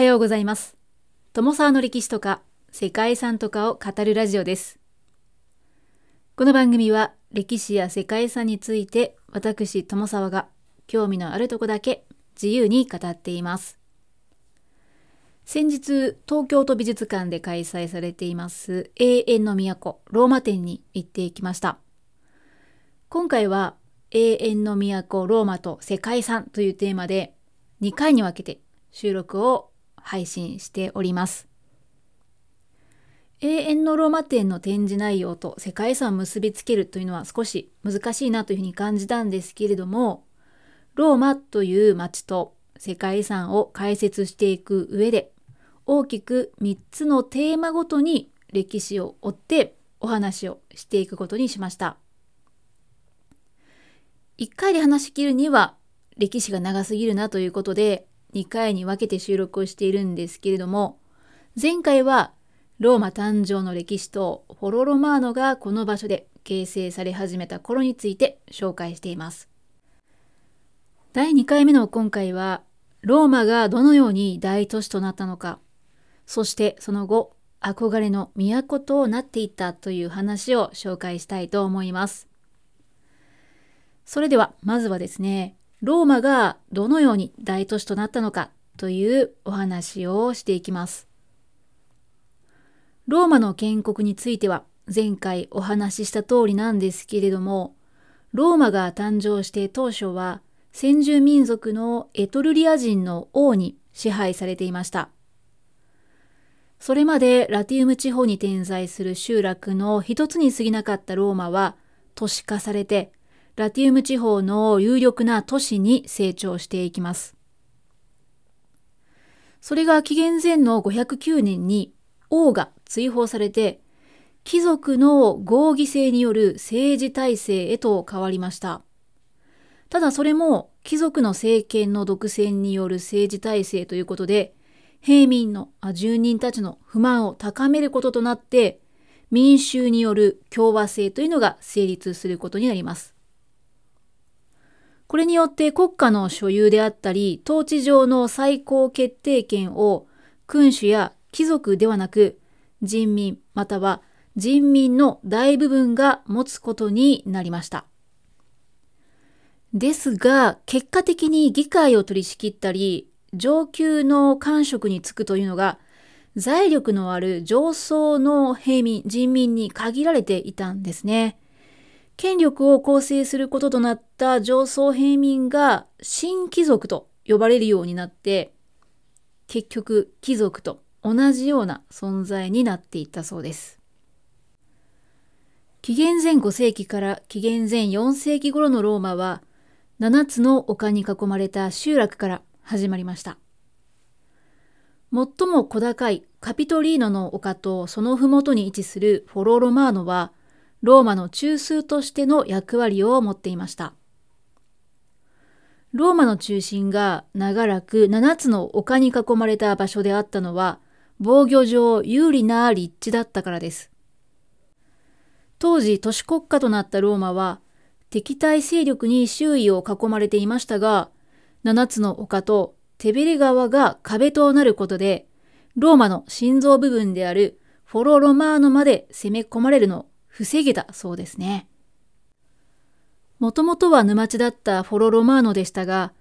はようございます。友沢の歴史とか世界遺産とかを語るラジオです。この番組は歴史や世界遺産について私友沢が興味のあるとこだけ自由に語っています。先日東京都美術館で開催されています永遠の都ローマ展に行ってきました。今回は永遠の都ローマと世界遺産というテーマで2回に分けて収録を配信しております。永遠のローマ展の展示内容と世界遺産を結びつけるというのは少し難しいなというふうに感じたんですけれども、ローマという街と世界遺産を解説していく上で、大きく3つのテーマごとに歴史を追ってお話をしていくことにしました。1回で話し切るには歴史が長すぎるなということで2回に分けて収録をしているんですけれども前回はローマ誕生の歴史とフォロロマーノがこの場所で形成され始めた頃について紹介しています。第2回目の今回はローマがどのように大都市となったのかそしてその後憧れの都となっていったという話を紹介したいと思います。それではまずはですねローマがどのように大都市となったのかというお話をしていきます。ローマの建国については前回お話しした通りなんですけれども、ローマが誕生して当初は先住民族のエトルリア人の王に支配されていました。それまでラティウム地方に点在する集落の一つに過ぎなかったローマは都市化されてラティウム地方の有力な都市に成長していきます。それが紀元前の509年に王が追放されて貴族の合議制による政治体制へと変わりました。ただそれも貴族の政権の独占による政治体制ということで平民の住人たちの不満を高めることとなって民衆による共和制というのが成立することになります。これによって国家の所有であったり、統治上の最高決定権を君主や貴族ではなく、人民または人民の大部分が持つことになりました。ですが、結果的に議会を取り仕切ったり、上級の官職に就くというのが、財力のある上層の平民、人民に限られていたんですね。権力を構成することとなった上層平民が新貴族と呼ばれるようになって結局貴族と同じような存在になっていったそうです。紀元前5世紀から紀元前4世紀頃のローマは7つの丘に囲まれた集落から始まりました。最も小高いカピトリーノの丘とその麓に位置するフォロロマーノはローマの中枢としての役割を持っていました。ローマの中心が長らく7つの丘に囲まれた場所であったのは防御上有利な立地だったからです。当時都市国家となったローマは敵対勢力に周囲を囲まれていましたが7つの丘とテベレ川が壁となることでローマの心臓部分であるフォロロマーノまで攻め込まれるの防げたそうですね。もともとは沼地だったフォロロマーノでしたが、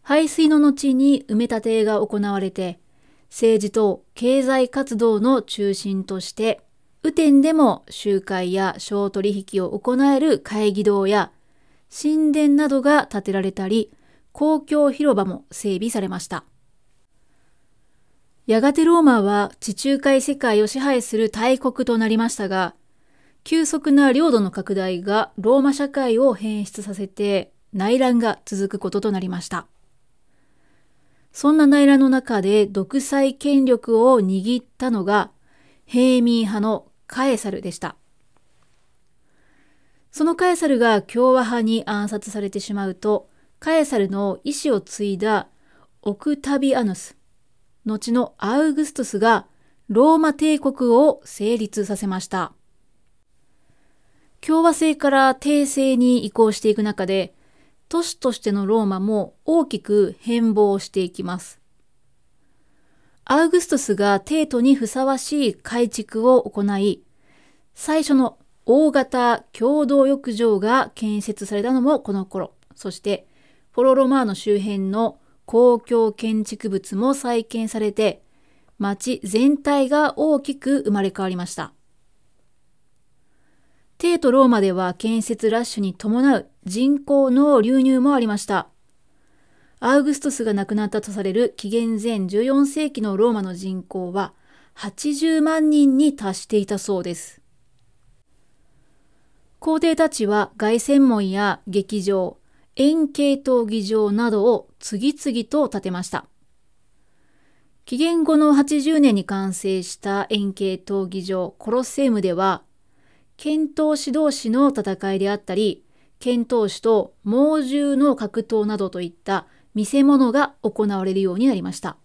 排水の後に埋め立てが行われて、政治と経済活動の中心として、雨天でも集会や商取引を行える会議堂や神殿などが建てられたり、公共広場も整備されました。やがてローマは地中海世界を支配する大国となりましたが、急速な領土の拡大がローマ社会を変質させて内乱が続くこととなりました。そんな内乱の中で独裁権力を握ったのが平民派のカエサルでした。そのカエサルが共和派に暗殺されてしまうと、カエサルの意志を継いだオクタビアヌス、後のアウグストゥスがローマ帝国を成立させました。共和制から帝政に移行していく中で、都市としてのローマも大きく変貌していきます。アウグストスが帝都にふさわしい改築を行い、最初の大型共同浴場が建設されたのもこの頃、そしてフォロロマーノ周辺の公共建築物も再建されて、町全体が大きく生まれ変わりました。帝都ローマでは建設ラッシュに伴う人口の流入もありました。アウグストスが亡くなったとされる紀元前14世紀のローマの人口は80万人に達していたそうです。皇帝たちは凱旋門や劇場、円形闘技場などを次々と建てました。紀元後の80年に完成した円形闘技場コロッセウムでは、剣闘士同士の戦いであったり、剣闘士と猛獣の格闘などといった見せ物が行われるようになりました。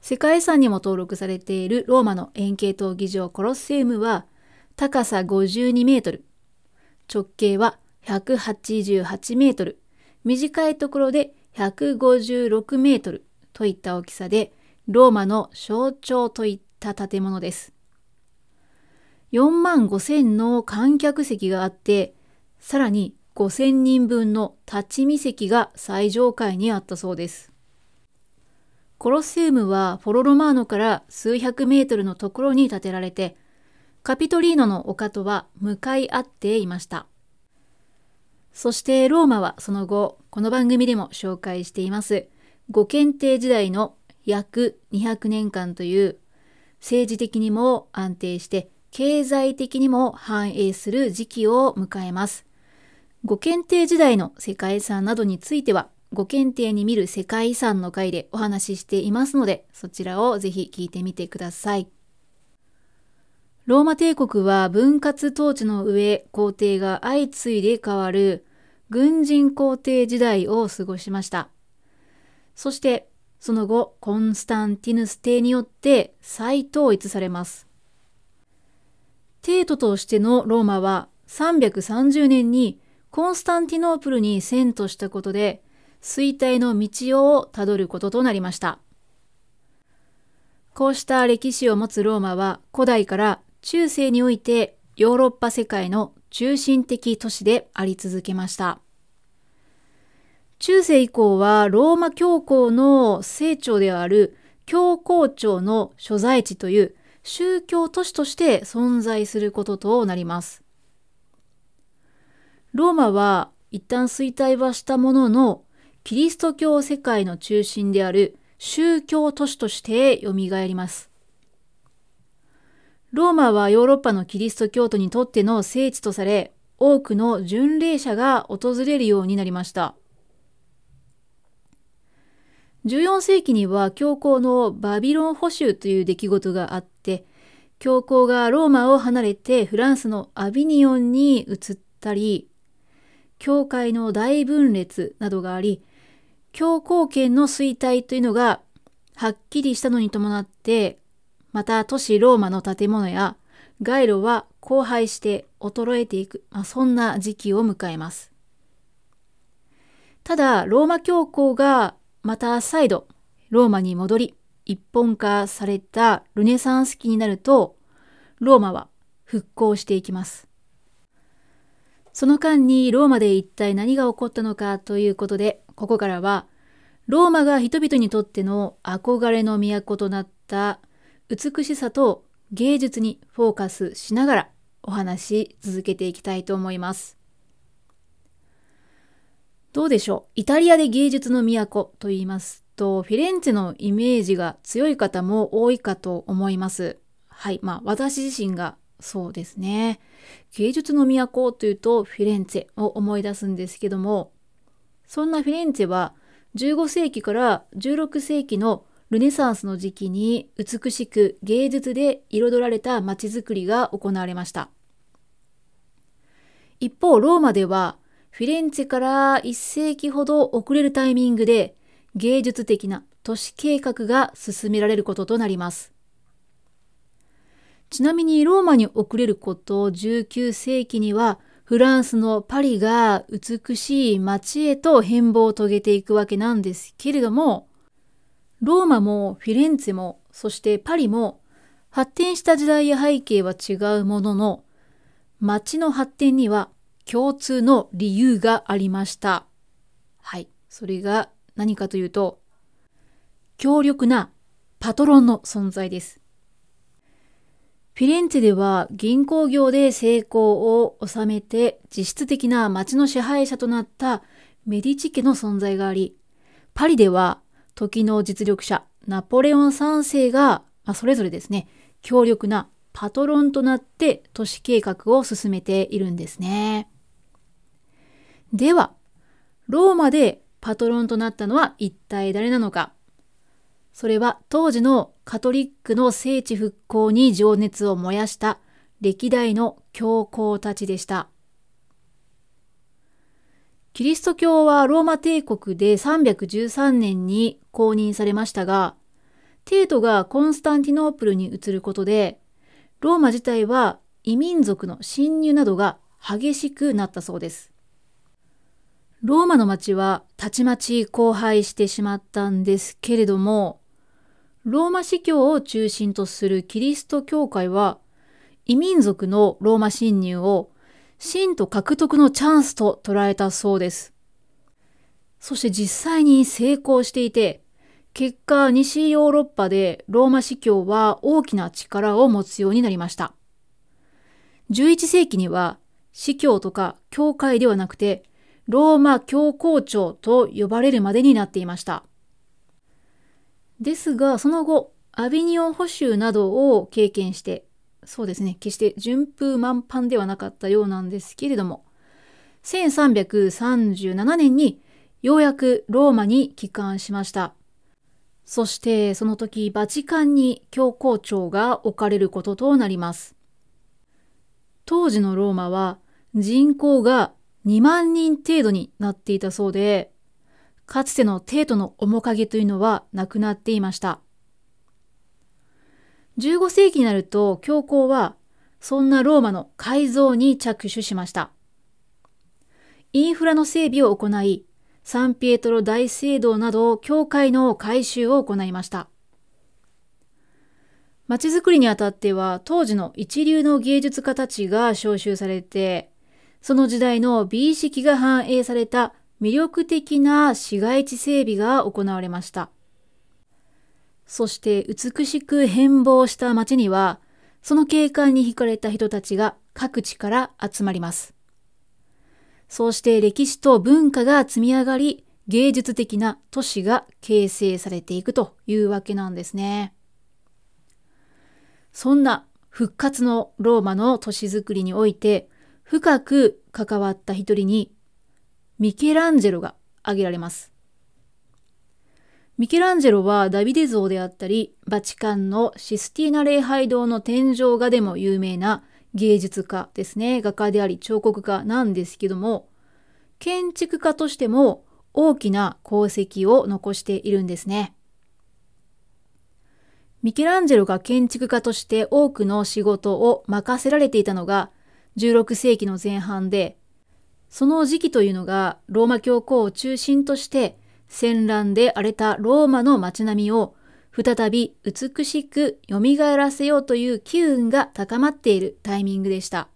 世界遺産にも登録されているローマの円形闘技場コロッセウムは高さ52メートル、直径は188メートル、短いところで156メートルといった大きさでローマの象徴といった建物です。4万5千の観客席があって、さらに5000人分の立ち見席が最上階にあったそうです。コロッセウムはフォロロマーノから数百メートルのところに建てられて、カピトリーノの丘とは向かい合っていました。そしてローマはその後、この番組でも紹介しています、五検定時代の約200年間という政治的にも安定して経済的にも繁栄する時期を迎えます。ご検定時代の世界遺産などについては、ご検定に見る世界遺産の回でお話ししていますので、そちらをぜひ聞いてみてください。ローマ帝国は分割統治の上、皇帝が相次いで変わる軍人皇帝時代を過ごしました。そして、その後、コンスタンティヌス帝によって再統一されます。帝都としてのローマは330年にコンスタンティノープルに遷都したことで衰退の道をたどることとなりました。こうした歴史を持つローマは古代から中世においてヨーロッパ世界の中心的都市であり続けました。中世以降はローマ教皇の聖庁である教皇庁の所在地という宗教都市として存在することとなります。ローマは一旦衰退はしたものの、キリスト教世界の中心である宗教都市として蘇ります。ローマはヨーロッパのキリスト教徒にとっての聖地とされ、多くの巡礼者が訪れるようになりました。14世紀には教皇のバビロン捕囚という出来事があって、教皇がローマを離れてフランスのアビニオンに移ったり、教会の大分裂などがあり、教皇権の衰退というのがはっきりしたのに伴って、また都市ローマの建物や街路は荒廃して衰えていく、まあ、そんな時期を迎えます。ただ、ローマ教皇がまた再度ローマに戻り一本化されたルネサンス期になるとローマは復興していきます。その間にローマで一体何が起こったのかということでここからはローマが人々にとっての憧れの都となった美しさと芸術にフォーカスしながらお話し続けていきたいと思います。どうでしょう？イタリアで芸術の都と言いますと、フィレンツェのイメージが強い方も多いかと思います。はい。まあ、私自身がそうですね。芸術の都というとフィレンツェを思い出すんですけども、そんなフィレンツェは15世紀から16世紀のルネサンスの時期に美しく芸術で彩られた街づくりが行われました。一方、ローマではフィレンツェから1世紀ほど遅れるタイミングで芸術的な都市計画が進められることとなります。ちなみにローマに遅れること19世紀にはフランスのパリが美しい街へと変貌を遂げていくわけなんですけれどもローマもフィレンツェもそしてパリも発展した時代や背景は違うものの街の発展には共通の理由がありました。はい。それが何かというと強力なパトロンの存在です。フィレンツェでは銀行業で成功を収めて実質的な町の支配者となったメディチ家の存在があり、パリでは時の実力者ナポレオン3世が、まあ、それぞれですね、強力なパトロンとなって都市計画を進めているんですね。では、ローマでパトロンとなったのは一体誰なのかそれは当時のカトリックの聖地復興に情熱を燃やした歴代の教皇たちでした。キリスト教はローマ帝国で313年に公認されましたが、帝都がコンスタンティノープルに移ることで、ローマ自体は異民族の侵入などが激しくなったそうです。ローマの町はたちまち荒廃してしまったんですけれども、ローマ司教を中心とするキリスト教会は、異民族のローマ侵入を信徒獲得のチャンスと捉えたそうです。そして実際に成功していて、結果西ヨーロッパでローマ司教は大きな力を持つようになりました。11世紀には司教とか教会ではなくてローマ教皇庁と呼ばれるまでになっていました。ですが、その後、アビニオン保守などを経験して、そうですね、決して順風満帆ではなかったようなんですけれども、1337年にようやくローマに帰還しました。そしてその時バチカンに教皇庁が置かれることとなります。当時のローマは人口が2万人程度になっていたそうで、かつての帝都の面影というのはなくなっていました。15世紀になると教皇はそんなローマの改造に着手しました。インフラの整備を行い、サンピエトロ大聖堂など教会の改修を行いました。街づくりにあたっては当時の一流の芸術家たちが招集されてその時代の美意識が反映された魅力的な市街地整備が行われました。そして美しく変貌した街には、その景観に惹かれた人たちが各地から集まります。そうして歴史と文化が積み上がり、芸術的な都市が形成されていくというわけなんですね。そんな復活のローマの都市づくりにおいて、深く関わった一人にミケランジェロが挙げられます。ミケランジェロはダビデ像であったり、バチカンのシスティーナ礼拝堂の天井画でも有名な芸術家ですね。画家であり彫刻家なんですけども、建築家としても大きな功績を残しているんですね。ミケランジェロが建築家として多くの仕事を任せられていたのが16世紀の前半で、その時期というのがローマ教皇を中心として戦乱で荒れたローマの街並みを再び美しく蘇らせようという機運が高まっているタイミングでした。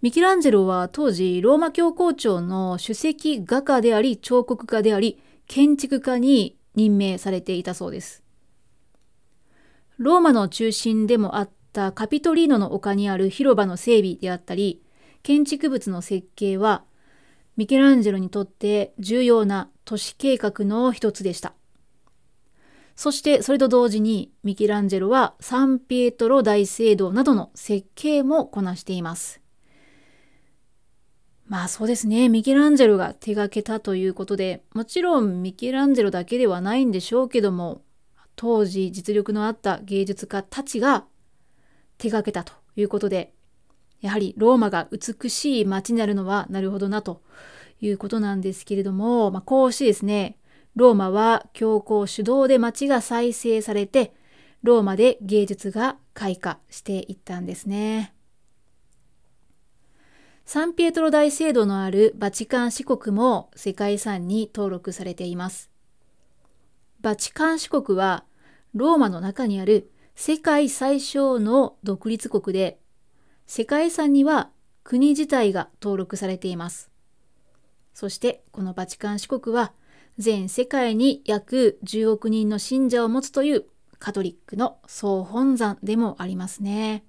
ミケランジェロは当時ローマ教皇庁の首席画家であり彫刻家であり建築家に任命されていたそうです。ローマの中心でもあったカピトリーノの丘にある広場の整備であったり、建築物の設計は、ミケランジェロにとって重要な都市計画の一つでした。そしてそれと同時にミケランジェロはサンピエトロ大聖堂などの設計もこなしています。まあそうですね、ミケランジェロが手がけたということで、もちろんミケランジェロだけではないんでしょうけども、当時実力のあった芸術家たちが手がけたということで、やはりローマが美しい街になるのはなるほどなということなんですけれども、まあ、こうしてですね、ローマは教皇主導で街が再生されて、ローマで芸術が開花していったんですね。サンピエトロ大聖堂のあるバチカン市国も世界遺産に登録されています。バチカン市国はローマの中にある世界最小の独立国で世界遺産には国自体が登録されています。そしてこのバチカン市国は全世界に約10億人の信者を持つというカトリックの総本山でもありますね。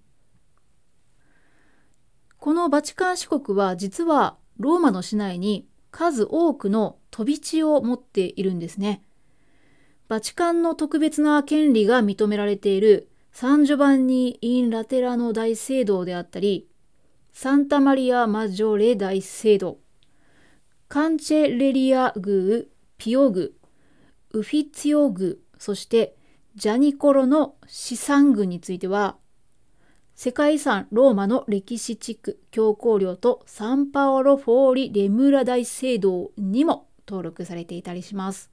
このバチカン市国は実はローマの市内に数多くの飛び地を持っているんですね。バチカンの特別な権利が認められているサンジョバンニ・イン・ラテラの大聖堂であったり、サンタマリア・マジョレ大聖堂、カンチェレリア宮、ピオ宮、ウフィツィオ宮、そしてジャニコロの資産群については、世界遺産ローマの歴史地区教皇領とサンパオロ・フォーリ・レムーラ大聖堂にも登録されていたりします。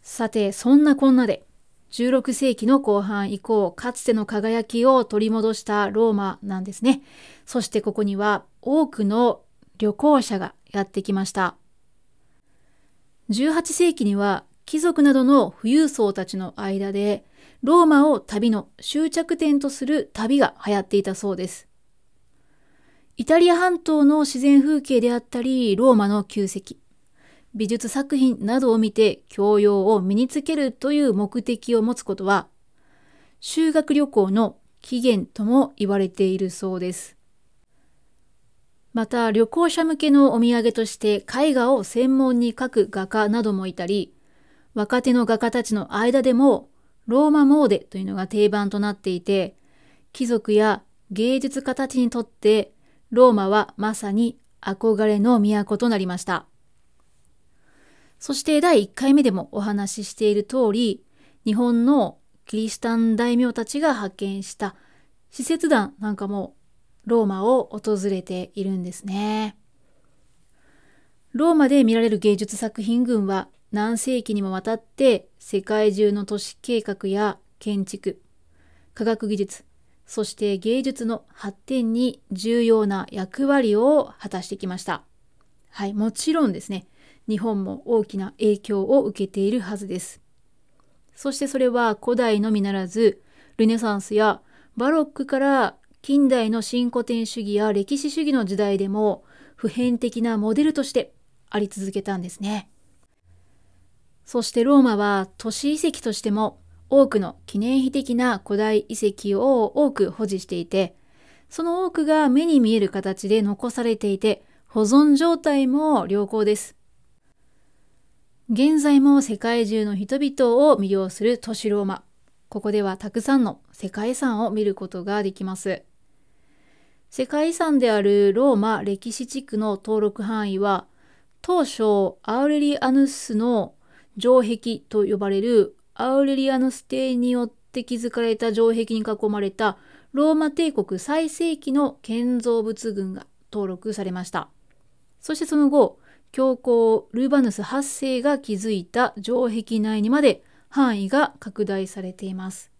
さて、そんなこんなで、16世紀の後半以降、かつての輝きを取り戻したローマなんですね。そしてここには多くの旅行者がやってきました。18世紀には貴族などの富裕層たちの間でローマを旅の終着点とする旅が流行っていたそうです。イタリア半島の自然風景であったり、ローマの旧跡、美術作品などを見て教養を身につけるという目的を持つことは、修学旅行の起源とも言われているそうです。また旅行者向けのお土産として絵画を専門に描く画家などもいたり、若手の画家たちの間でもローマモーデというのが定番となっていて、貴族や芸術家たちにとってローマはまさに憧れの都となりました。そして第1回目でもお話ししている通り、日本のキリシタン大名たちが派遣した使節団なんかもローマを訪れているんですね。ローマで見られる芸術作品群は何世紀にもわたって世界中の都市計画や建築、科学技術、そして芸術の発展に重要な役割を果たしてきました。はい、もちろんですね、日本も大きな影響を受けているはずです。そしてそれは古代のみならず、ルネサンスやバロックから近代の新古典主義や歴史主義の時代でも普遍的なモデルとしてあり続けたんですね。そしてローマは都市遺跡としても多くの記念碑的な古代遺跡を多く保持していて、その多くが目に見える形で残されていて、保存状態も良好です。現在も世界中の人々を魅了する都市ローマ。ここではたくさんの世界遺産を見ることができます。世界遺産であるローマ歴史地区の登録範囲は、当初アウレリアヌスの城壁と呼ばれるアウレリアヌス帝によって築かれた城壁に囲まれたローマ帝国最盛期の建造物群が登録されました。そしてその後、教皇ルーバヌス8世が築いた城壁内にまで範囲が拡大されています。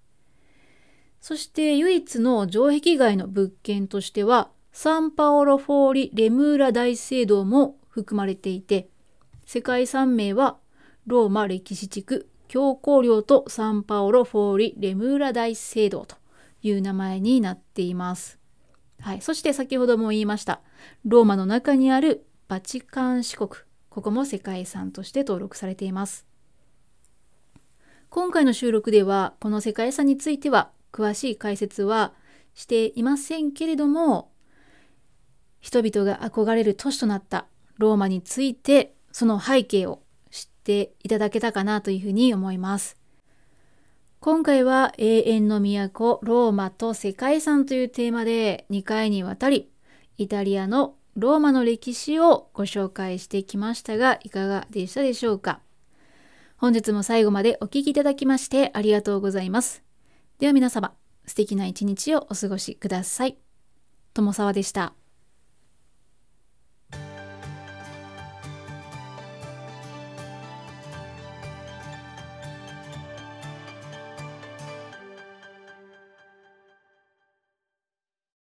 そして唯一の城壁外の物件としては、サンパオロ・フォーリ・レムーラ大聖堂も含まれていて、世界遺産名はローマ歴史地区教皇領とサンパオロ・フォーリ・レムーラ大聖堂という名前になっています。はい。そして先ほども言いました。ローマの中にあるバチカン四国。ここも世界遺産として登録されています。今回の収録では、この世界遺産については詳しい解説はしていませんけれども、人々が憧れる都市となったローマについて、その背景を知っていただけたかなというふうに思います。今回は永遠の都ローマと世界遺産というテーマで2回にわたりイタリアのローマの歴史をご紹介してきましたがいかがでしたでしょうか？本日も最後までお聴きいただきましてありがとうございます。では皆様素敵な一日をお過ごしください。友沢でした。